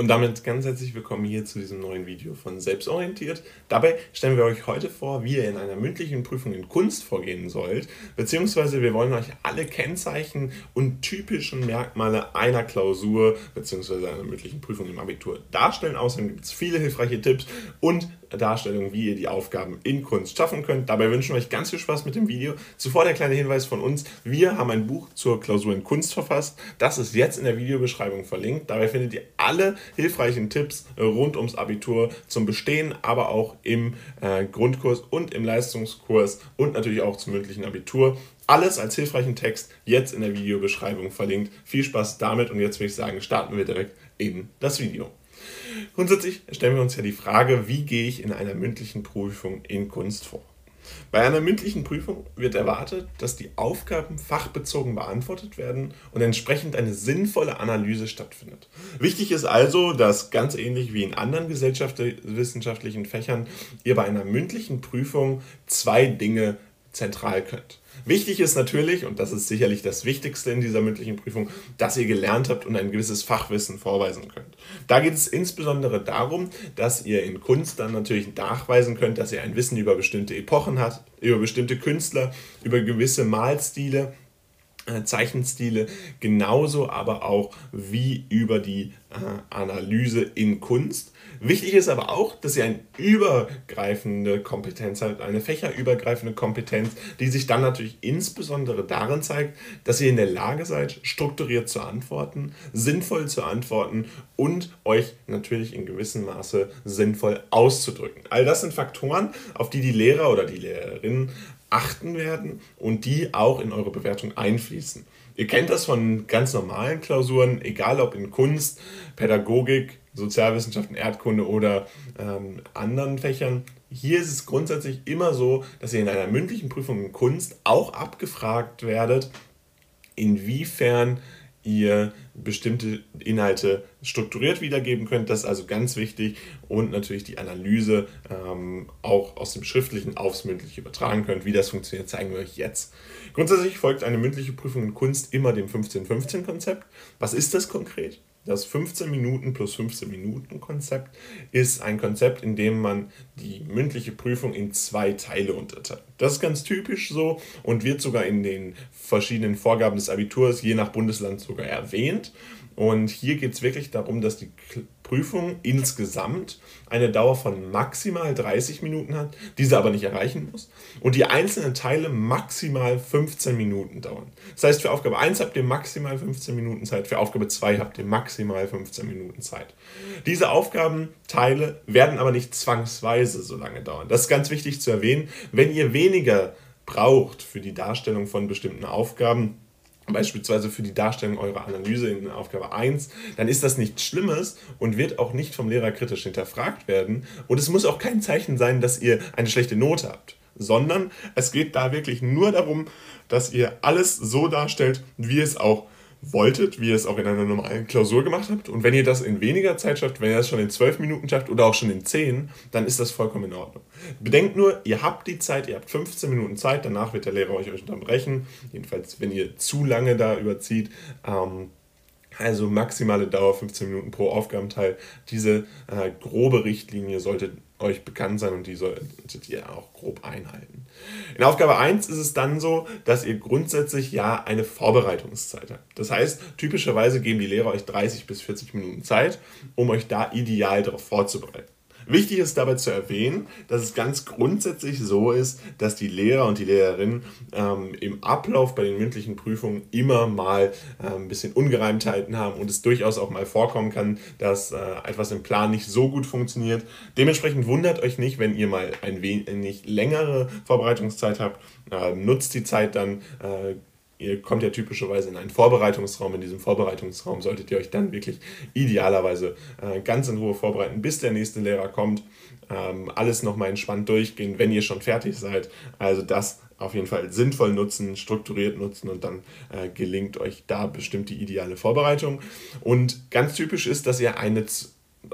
Und damit ganz herzlich willkommen hier zu diesem neuen Video von Selbstorientiert. Dabei stellen wir euch heute vor, wie ihr in einer mündlichen Prüfung in Kunst vorgehen sollt, beziehungsweise wir wollen euch alle Kennzeichen und typischen Merkmale einer Klausur beziehungsweise einer mündlichen Prüfung im Abitur darstellen. Außerdem gibt es viele hilfreiche Tipps und Darstellungen, wie ihr die Aufgaben in Kunst schaffen könnt. Dabei wünschen wir euch ganz viel Spaß mit dem Video. Zuvor der kleine Hinweis von uns. Wir haben ein Buch zur Klausur in Kunst verfasst. Das ist jetzt in der Videobeschreibung verlinkt. Dabei findet ihr alle hilfreichen Tipps rund ums Abitur zum Bestehen, aber auch im äh, Grundkurs und im Leistungskurs und natürlich auch zum mündlichen Abitur. Alles als hilfreichen Text jetzt in der Videobeschreibung verlinkt. Viel Spaß damit und jetzt würde ich sagen, starten wir direkt in das Video. Grundsätzlich stellen wir uns ja die Frage, wie gehe ich in einer mündlichen Prüfung in Kunst vor? Bei einer mündlichen Prüfung wird erwartet, dass die Aufgaben fachbezogen beantwortet werden und entsprechend eine sinnvolle Analyse stattfindet. Wichtig ist also, dass ganz ähnlich wie in anderen gesellschaftswissenschaftlichen Fächern ihr bei einer mündlichen Prüfung zwei Dinge zentral könnt. Wichtig ist natürlich, und das ist sicherlich das Wichtigste in dieser mündlichen Prüfung, dass ihr gelernt habt und ein gewisses Fachwissen vorweisen könnt. Da geht es insbesondere darum, dass ihr in Kunst dann natürlich nachweisen könnt, dass ihr ein Wissen über bestimmte Epochen habt, über bestimmte Künstler, über gewisse Malstile Zeichenstile, genauso aber auch wie über die äh, Analyse in Kunst. Wichtig ist aber auch, dass ihr eine übergreifende Kompetenz habt, eine fächerübergreifende Kompetenz, die sich dann natürlich insbesondere darin zeigt, dass ihr in der Lage seid, strukturiert zu antworten, sinnvoll zu antworten und euch natürlich in gewissem Maße sinnvoll auszudrücken. All das sind Faktoren, auf die die Lehrer oder die Lehrerinnen achten werden und die auch in eure Bewertung einfließen. Ihr kennt das von ganz normalen Klausuren, egal ob in Kunst, Pädagogik, Sozialwissenschaften, Erdkunde oder ähm, anderen Fächern. Hier ist es grundsätzlich immer so, dass ihr in einer mündlichen Prüfung in Kunst auch abgefragt werdet, inwiefern ihr bestimmte Inhalte strukturiert wiedergeben könnt. Das ist also ganz wichtig und natürlich die Analyse ähm, auch aus dem Schriftlichen aufs Mündliche übertragen könnt. Wie das funktioniert, zeigen wir euch jetzt. Grundsätzlich folgt eine mündliche Prüfung in Kunst immer dem 15-15-Konzept. Was ist das konkret? Das 15 Minuten plus 15 Minuten Konzept ist ein Konzept, in dem man die mündliche Prüfung in zwei Teile unterteilt. Das ist ganz typisch so und wird sogar in den verschiedenen Vorgaben des Abiturs je nach Bundesland sogar erwähnt. Und hier geht es wirklich darum, dass die Prüfung insgesamt eine Dauer von maximal 30 Minuten hat, diese aber nicht erreichen muss. Und die einzelnen Teile maximal 15 Minuten dauern. Das heißt, für Aufgabe 1 habt ihr maximal 15 Minuten Zeit, für Aufgabe 2 habt ihr maximal 15 Minuten Zeit. Diese Aufgabenteile werden aber nicht zwangsweise so lange dauern. Das ist ganz wichtig zu erwähnen. Wenn ihr weniger braucht für die Darstellung von bestimmten Aufgaben, beispielsweise für die Darstellung eurer Analyse in Aufgabe 1, dann ist das nichts Schlimmes und wird auch nicht vom Lehrer kritisch hinterfragt werden. Und es muss auch kein Zeichen sein, dass ihr eine schlechte Note habt, sondern es geht da wirklich nur darum, dass ihr alles so darstellt, wie es auch wolltet, wie ihr es auch in einer normalen Klausur gemacht habt. Und wenn ihr das in weniger Zeit schafft, wenn ihr das schon in zwölf Minuten schafft oder auch schon in zehn, dann ist das vollkommen in Ordnung. Bedenkt nur, ihr habt die Zeit, ihr habt 15 Minuten Zeit, danach wird der Lehrer euch unterbrechen. Jedenfalls, wenn ihr zu lange da überzieht. Ähm, also maximale Dauer 15 Minuten pro Aufgabenteil. Diese äh, grobe Richtlinie sollte euch bekannt sein und die solltet ihr auch grob einhalten. In Aufgabe 1 ist es dann so, dass ihr grundsätzlich ja eine Vorbereitungszeit habt. Das heißt, typischerweise geben die Lehrer euch 30 bis 40 Minuten Zeit, um euch da ideal darauf vorzubereiten. Wichtig ist dabei zu erwähnen, dass es ganz grundsätzlich so ist, dass die Lehrer und die Lehrerinnen ähm, im Ablauf bei den mündlichen Prüfungen immer mal äh, ein bisschen Ungereimtheiten haben und es durchaus auch mal vorkommen kann, dass äh, etwas im Plan nicht so gut funktioniert. Dementsprechend wundert euch nicht, wenn ihr mal ein wenig längere Vorbereitungszeit habt. Äh, nutzt die Zeit dann äh, ihr kommt ja typischerweise in einen Vorbereitungsraum. In diesem Vorbereitungsraum solltet ihr euch dann wirklich idealerweise äh, ganz in Ruhe vorbereiten, bis der nächste Lehrer kommt. Ähm, alles nochmal entspannt durchgehen, wenn ihr schon fertig seid. Also das auf jeden Fall sinnvoll nutzen, strukturiert nutzen und dann äh, gelingt euch da bestimmt die ideale Vorbereitung. Und ganz typisch ist, dass ihr eine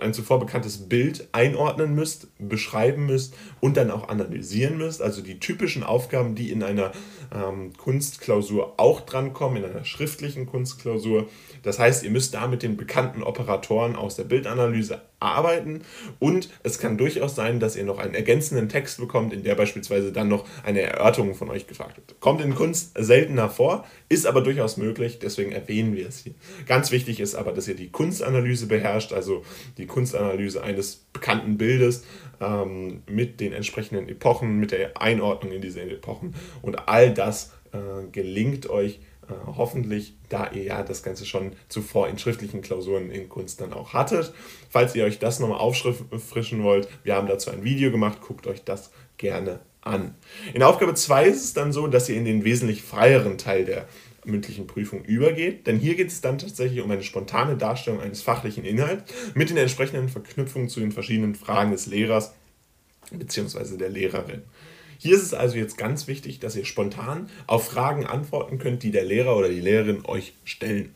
ein zuvor bekanntes Bild einordnen müsst, beschreiben müsst und dann auch analysieren müsst. Also die typischen Aufgaben, die in einer ähm, Kunstklausur auch drankommen, in einer schriftlichen Kunstklausur. Das heißt, ihr müsst da mit den bekannten Operatoren aus der Bildanalyse arbeiten und es kann durchaus sein, dass ihr noch einen ergänzenden Text bekommt, in der beispielsweise dann noch eine Erörterung von euch gefragt wird. Kommt in Kunst seltener vor, ist aber durchaus möglich, deswegen erwähnen wir es hier. Ganz wichtig ist aber, dass ihr die Kunstanalyse beherrscht, also die Kunstanalyse eines bekannten Bildes ähm, mit den entsprechenden Epochen, mit der Einordnung in diese Epochen und all das äh, gelingt euch hoffentlich, da ihr ja das Ganze schon zuvor in schriftlichen Klausuren in Kunst dann auch hattet. Falls ihr euch das nochmal auffrischen wollt, wir haben dazu ein Video gemacht, guckt euch das gerne an. In Aufgabe 2 ist es dann so, dass ihr in den wesentlich freieren Teil der mündlichen Prüfung übergeht, denn hier geht es dann tatsächlich um eine spontane Darstellung eines fachlichen Inhalts mit den entsprechenden Verknüpfungen zu den verschiedenen Fragen des Lehrers bzw. der Lehrerin. Hier ist es also jetzt ganz wichtig, dass ihr spontan auf Fragen antworten könnt, die der Lehrer oder die Lehrerin euch stellen.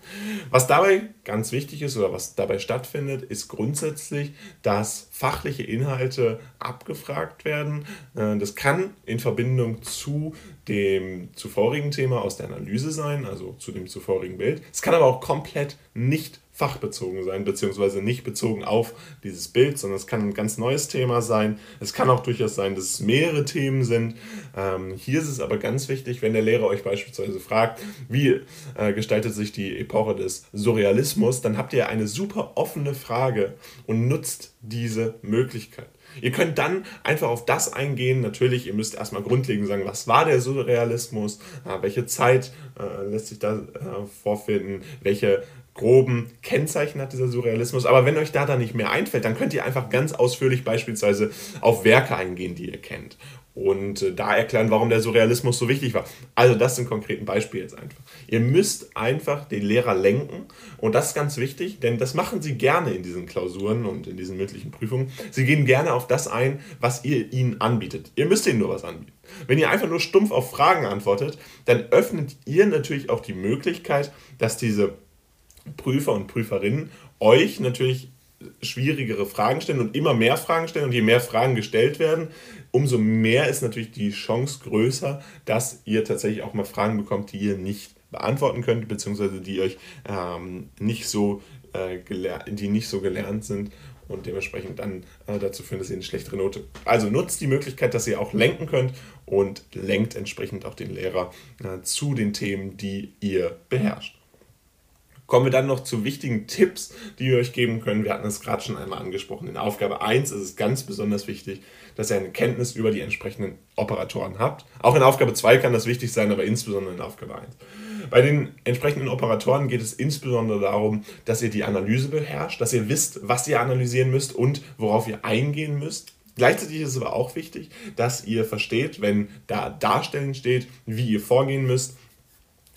Was dabei ganz wichtig ist oder was dabei stattfindet, ist grundsätzlich, dass fachliche Inhalte abgefragt werden. Äh, das kann in Verbindung zu dem zuvorigen Thema aus der Analyse sein, also zu dem zuvorigen Bild. Es kann aber auch komplett nicht fachbezogen sein, beziehungsweise nicht bezogen auf dieses Bild, sondern es kann ein ganz neues Thema sein. Es kann auch durchaus sein, dass es mehrere Themen sind. Ähm, hier ist es aber ganz wichtig, wenn der Lehrer euch beispielsweise fragt, wie äh, gestaltet sich die Epoche des Surrealismus, dann habt ihr eine super offene Frage und nutzt diese Möglichkeit. Ihr könnt dann einfach auf das eingehen. Natürlich, ihr müsst erstmal grundlegend sagen, was war der Surrealismus, äh, welche Zeit äh, lässt sich da äh, vorfinden, welche groben Kennzeichen hat dieser Surrealismus. Aber wenn euch da dann nicht mehr einfällt, dann könnt ihr einfach ganz ausführlich beispielsweise auf Werke eingehen, die ihr kennt. Und äh, da erklären, warum der Surrealismus so wichtig war. Also das sind konkreten Beispiele jetzt einfach. Ihr müsst einfach den Lehrer lenken und das ist ganz wichtig, denn das machen sie gerne in diesen Klausuren und in diesen mündlichen Prüfungen. Sie gehen gerne auf das ein, was ihr ihnen anbietet. Ihr müsst ihnen nur was anbieten. Wenn ihr einfach nur stumpf auf Fragen antwortet, dann öffnet ihr natürlich auch die Möglichkeit, dass diese Prüfer und Prüferinnen euch natürlich schwierigere Fragen stellen und immer mehr Fragen stellen. Und je mehr Fragen gestellt werden, umso mehr ist natürlich die Chance größer, dass ihr tatsächlich auch mal Fragen bekommt, die ihr nicht beantworten könnt, beziehungsweise die euch ähm, nicht so äh, die nicht so gelernt sind und dementsprechend dann äh, dazu führen, dass ihr eine schlechtere Note. Also nutzt die Möglichkeit, dass ihr auch lenken könnt und lenkt entsprechend auch den Lehrer äh, zu den Themen, die ihr beherrscht. Kommen wir dann noch zu wichtigen Tipps, die wir euch geben können. Wir hatten es gerade schon einmal angesprochen. In Aufgabe 1 ist es ganz besonders wichtig, dass ihr eine Kenntnis über die entsprechenden Operatoren habt. Auch in Aufgabe 2 kann das wichtig sein, aber insbesondere in Aufgabe 1. Bei den entsprechenden Operatoren geht es insbesondere darum, dass ihr die Analyse beherrscht, dass ihr wisst, was ihr analysieren müsst und worauf ihr eingehen müsst. Gleichzeitig ist es aber auch wichtig, dass ihr versteht, wenn da Darstellen steht, wie ihr vorgehen müsst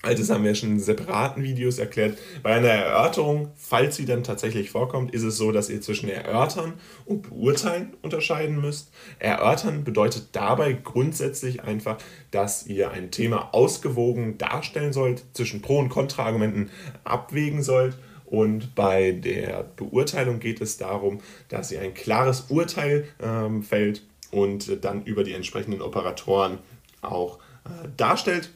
also das haben wir schon in separaten Videos erklärt. Bei einer Erörterung, falls sie dann tatsächlich vorkommt, ist es so, dass ihr zwischen Erörtern und Beurteilen unterscheiden müsst. Erörtern bedeutet dabei grundsätzlich einfach, dass ihr ein Thema ausgewogen darstellen sollt, zwischen Pro- und Kontraargumenten abwägen sollt. Und bei der Beurteilung geht es darum, dass ihr ein klares Urteil ähm, fällt und dann über die entsprechenden Operatoren auch äh, darstellt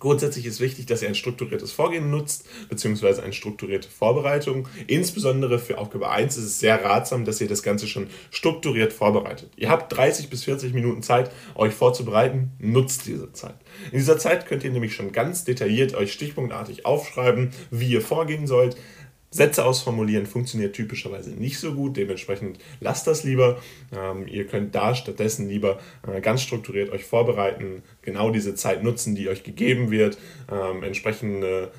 Grundsätzlich ist wichtig, dass ihr ein strukturiertes Vorgehen nutzt, beziehungsweise eine strukturierte Vorbereitung. Insbesondere für Aufgabe 1 ist es sehr ratsam, dass ihr das Ganze schon strukturiert vorbereitet. Ihr habt 30 bis 40 Minuten Zeit, euch vorzubereiten. Nutzt diese Zeit. In dieser Zeit könnt ihr nämlich schon ganz detailliert euch stichpunktartig aufschreiben, wie ihr vorgehen sollt. Sätze ausformulieren funktioniert typischerweise nicht so gut, dementsprechend lasst das lieber. Ähm, ihr könnt da stattdessen lieber äh, ganz strukturiert euch vorbereiten, genau diese Zeit nutzen, die euch gegeben wird, ähm, entsprechende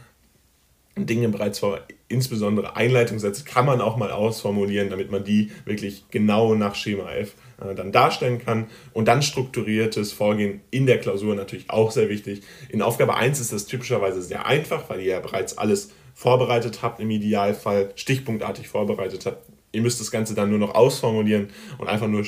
Dinge bereits vor, insbesondere Einleitungssätze kann man auch mal ausformulieren, damit man die wirklich genau nach Schema F äh, dann darstellen kann. Und dann strukturiertes Vorgehen in der Klausur natürlich auch sehr wichtig. In Aufgabe 1 ist das typischerweise sehr einfach, weil ihr ja bereits alles vorbereitet habt, im Idealfall stichpunktartig vorbereitet habt. Ihr müsst das Ganze dann nur noch ausformulieren und einfach nur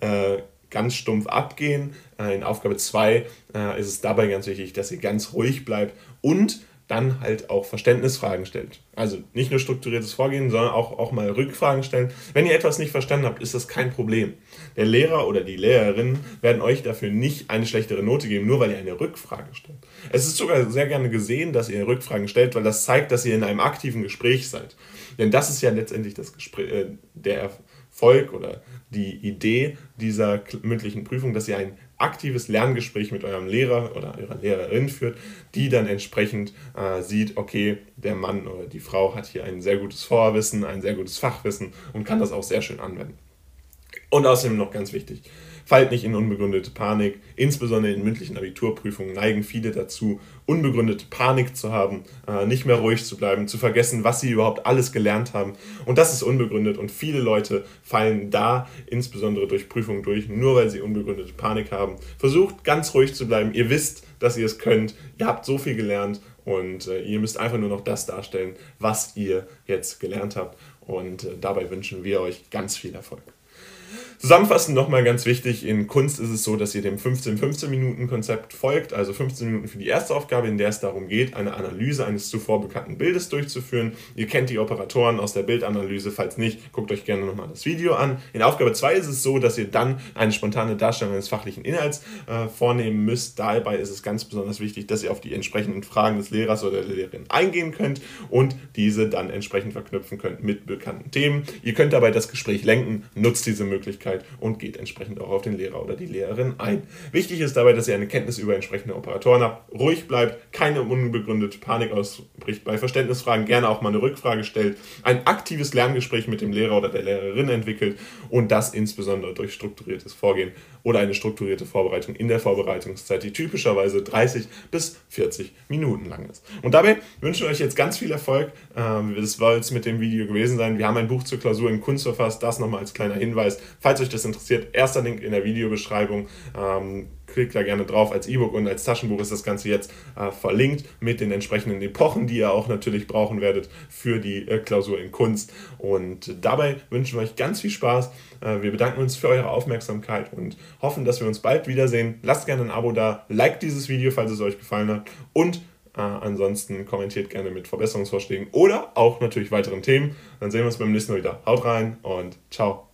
äh, ganz stumpf abgehen. Äh, in Aufgabe 2 äh, ist es dabei ganz wichtig, dass ihr ganz ruhig bleibt und dann halt auch Verständnisfragen stellt. Also nicht nur strukturiertes Vorgehen, sondern auch, auch mal Rückfragen stellen. Wenn ihr etwas nicht verstanden habt, ist das kein Problem. Der Lehrer oder die Lehrerin werden euch dafür nicht eine schlechtere Note geben, nur weil ihr eine Rückfrage stellt. Es ist sogar sehr gerne gesehen, dass ihr Rückfragen stellt, weil das zeigt, dass ihr in einem aktiven Gespräch seid. Denn das ist ja letztendlich das Gespräch, äh, der Erfolg oder die Idee dieser mündlichen Prüfung, dass ihr ein aktives Lerngespräch mit eurem Lehrer oder eurer Lehrerin führt, die dann entsprechend äh, sieht, okay, der Mann oder die Frau hat hier ein sehr gutes Vorwissen, ein sehr gutes Fachwissen und kann das auch sehr schön anwenden. Und außerdem noch ganz wichtig, fallt nicht in unbegründete Panik. Insbesondere in mündlichen Abiturprüfungen neigen viele dazu, unbegründete Panik zu haben, äh, nicht mehr ruhig zu bleiben, zu vergessen, was sie überhaupt alles gelernt haben. Und das ist unbegründet und viele Leute fallen da insbesondere durch Prüfungen durch, nur weil sie unbegründete Panik haben. Versucht ganz ruhig zu bleiben. Ihr wisst, dass ihr es könnt. Ihr habt so viel gelernt und äh, ihr müsst einfach nur noch das darstellen, was ihr jetzt gelernt habt. Und äh, dabei wünschen wir euch ganz viel Erfolg. Zusammenfassend nochmal ganz wichtig, in Kunst ist es so, dass ihr dem 15-15-Minuten-Konzept folgt, also 15 Minuten für die erste Aufgabe, in der es darum geht, eine Analyse eines zuvor bekannten Bildes durchzuführen. Ihr kennt die Operatoren aus der Bildanalyse, falls nicht, guckt euch gerne nochmal das Video an. In Aufgabe 2 ist es so, dass ihr dann eine spontane Darstellung eines fachlichen Inhalts äh, vornehmen müsst. Dabei ist es ganz besonders wichtig, dass ihr auf die entsprechenden Fragen des Lehrers oder der Lehrerin eingehen könnt und diese dann entsprechend verknüpfen könnt mit bekannten Themen. Ihr könnt dabei das Gespräch lenken, nutzt diese Möglichkeit und geht entsprechend auch auf den Lehrer oder die Lehrerin ein. Wichtig ist dabei, dass ihr eine Kenntnis über entsprechende Operatoren habt, ruhig bleibt, keine unbegründete Panik ausbricht, bei Verständnisfragen gerne auch mal eine Rückfrage stellt, ein aktives Lerngespräch mit dem Lehrer oder der Lehrerin entwickelt und das insbesondere durch strukturiertes Vorgehen oder eine strukturierte Vorbereitung in der Vorbereitungszeit, die typischerweise 30 bis 40 Minuten lang ist. Und dabei wünschen wir euch jetzt ganz viel Erfolg. Ähm, das soll es mit dem Video gewesen sein. Wir haben ein Buch zur Klausur in Kunst verfasst, das nochmal als kleiner Hinweis. Falls Falls euch das interessiert, erster Link in der Videobeschreibung. Ähm, klickt da gerne drauf. Als E-Book und als Taschenbuch ist das Ganze jetzt äh, verlinkt mit den entsprechenden Epochen, die ihr auch natürlich brauchen werdet für die äh, Klausur in Kunst. Und dabei wünschen wir euch ganz viel Spaß. Äh, wir bedanken uns für eure Aufmerksamkeit und hoffen, dass wir uns bald wiedersehen. Lasst gerne ein Abo da, liked dieses Video, falls es euch gefallen hat und äh, ansonsten kommentiert gerne mit Verbesserungsvorschlägen oder auch natürlich weiteren Themen. Dann sehen wir uns beim nächsten Mal wieder. Haut rein und ciao.